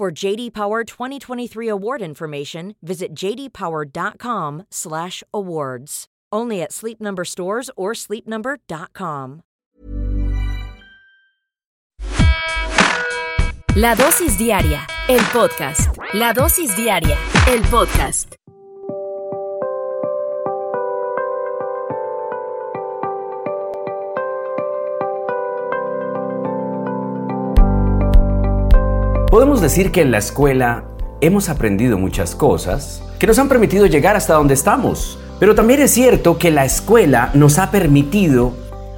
For JD Power 2023 award information, visit jdpower.com/awards. Only at Sleep Number stores or sleepnumber.com. La dosis diaria, el podcast. La dosis diaria, el podcast. Podemos decir que en la escuela hemos aprendido muchas cosas que nos han permitido llegar hasta donde estamos. Pero también es cierto que la escuela nos ha permitido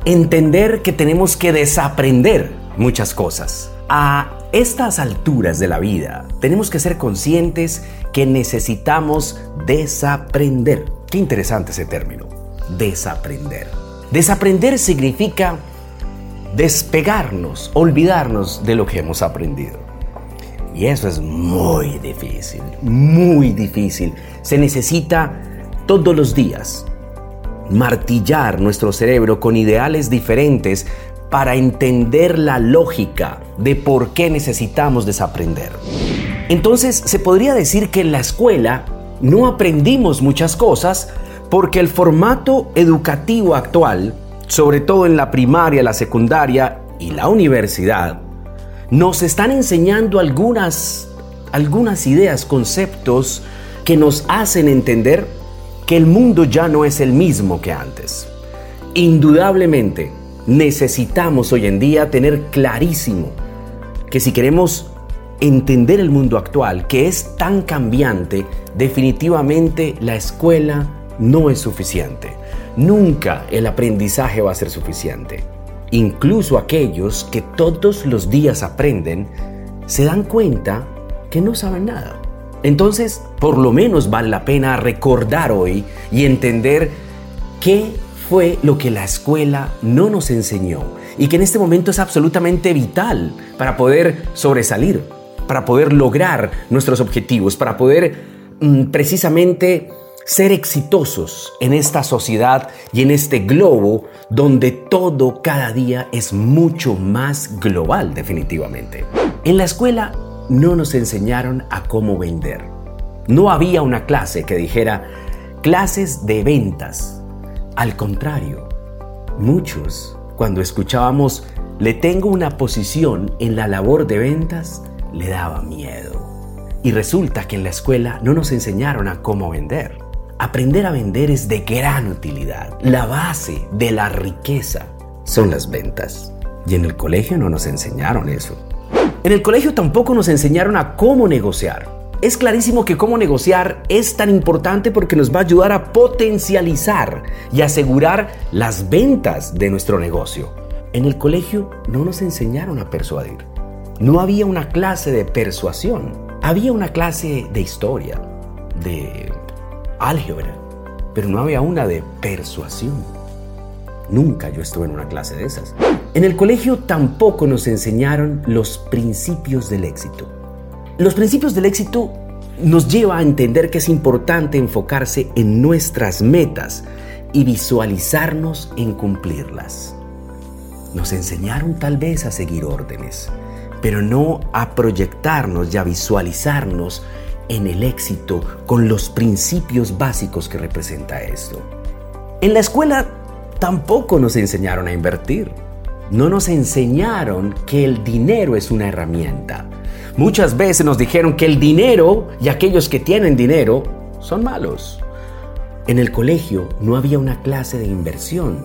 entender que tenemos que desaprender muchas cosas. A estas alturas de la vida tenemos que ser conscientes que necesitamos desaprender. Qué interesante ese término, desaprender. Desaprender significa despegarnos, olvidarnos de lo que hemos aprendido. Y eso es muy difícil, muy difícil. Se necesita todos los días martillar nuestro cerebro con ideales diferentes para entender la lógica de por qué necesitamos desaprender. Entonces se podría decir que en la escuela no aprendimos muchas cosas porque el formato educativo actual, sobre todo en la primaria, la secundaria y la universidad, nos están enseñando algunas, algunas ideas, conceptos que nos hacen entender que el mundo ya no es el mismo que antes. Indudablemente, necesitamos hoy en día tener clarísimo que si queremos entender el mundo actual, que es tan cambiante, definitivamente la escuela no es suficiente. Nunca el aprendizaje va a ser suficiente. Incluso aquellos que todos los días aprenden, se dan cuenta que no saben nada. Entonces, por lo menos vale la pena recordar hoy y entender qué fue lo que la escuela no nos enseñó y que en este momento es absolutamente vital para poder sobresalir, para poder lograr nuestros objetivos, para poder mm, precisamente ser exitosos en esta sociedad y en este globo donde todo cada día es mucho más global definitivamente. En la escuela no nos enseñaron a cómo vender. No había una clase que dijera clases de ventas. Al contrario, muchos, cuando escuchábamos le tengo una posición en la labor de ventas, le daba miedo. Y resulta que en la escuela no nos enseñaron a cómo vender. Aprender a vender es de gran utilidad. La base de la riqueza son las ventas. Y en el colegio no nos enseñaron eso. En el colegio tampoco nos enseñaron a cómo negociar. Es clarísimo que cómo negociar es tan importante porque nos va a ayudar a potencializar y asegurar las ventas de nuestro negocio. En el colegio no nos enseñaron a persuadir. No había una clase de persuasión. Había una clase de historia, de álgebra, pero no había una de persuasión. Nunca yo estuve en una clase de esas. En el colegio tampoco nos enseñaron los principios del éxito. Los principios del éxito nos lleva a entender que es importante enfocarse en nuestras metas y visualizarnos en cumplirlas. Nos enseñaron tal vez a seguir órdenes, pero no a proyectarnos y a visualizarnos en el éxito con los principios básicos que representa esto. En la escuela tampoco nos enseñaron a invertir. No nos enseñaron que el dinero es una herramienta. Muchas veces nos dijeron que el dinero y aquellos que tienen dinero son malos. En el colegio no había una clase de inversión.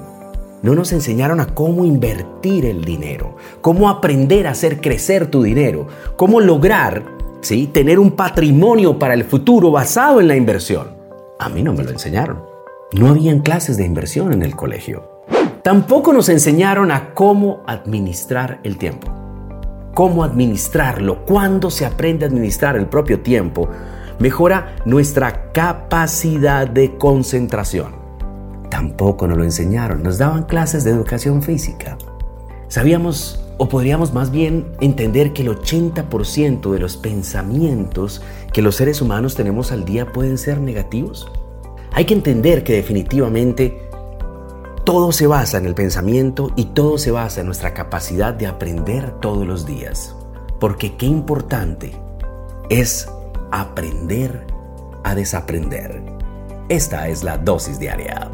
No nos enseñaron a cómo invertir el dinero, cómo aprender a hacer crecer tu dinero, cómo lograr ¿sí? tener un patrimonio para el futuro basado en la inversión. A mí no me lo enseñaron. No habían clases de inversión en el colegio. Tampoco nos enseñaron a cómo administrar el tiempo cómo administrarlo, cuándo se aprende a administrar el propio tiempo, mejora nuestra capacidad de concentración. Tampoco nos lo enseñaron, nos daban clases de educación física. Sabíamos, o podríamos más bien entender que el 80% de los pensamientos que los seres humanos tenemos al día pueden ser negativos. Hay que entender que definitivamente todo se basa en el pensamiento y todo se basa en nuestra capacidad de aprender todos los días. Porque qué importante es aprender a desaprender. Esta es la dosis diaria.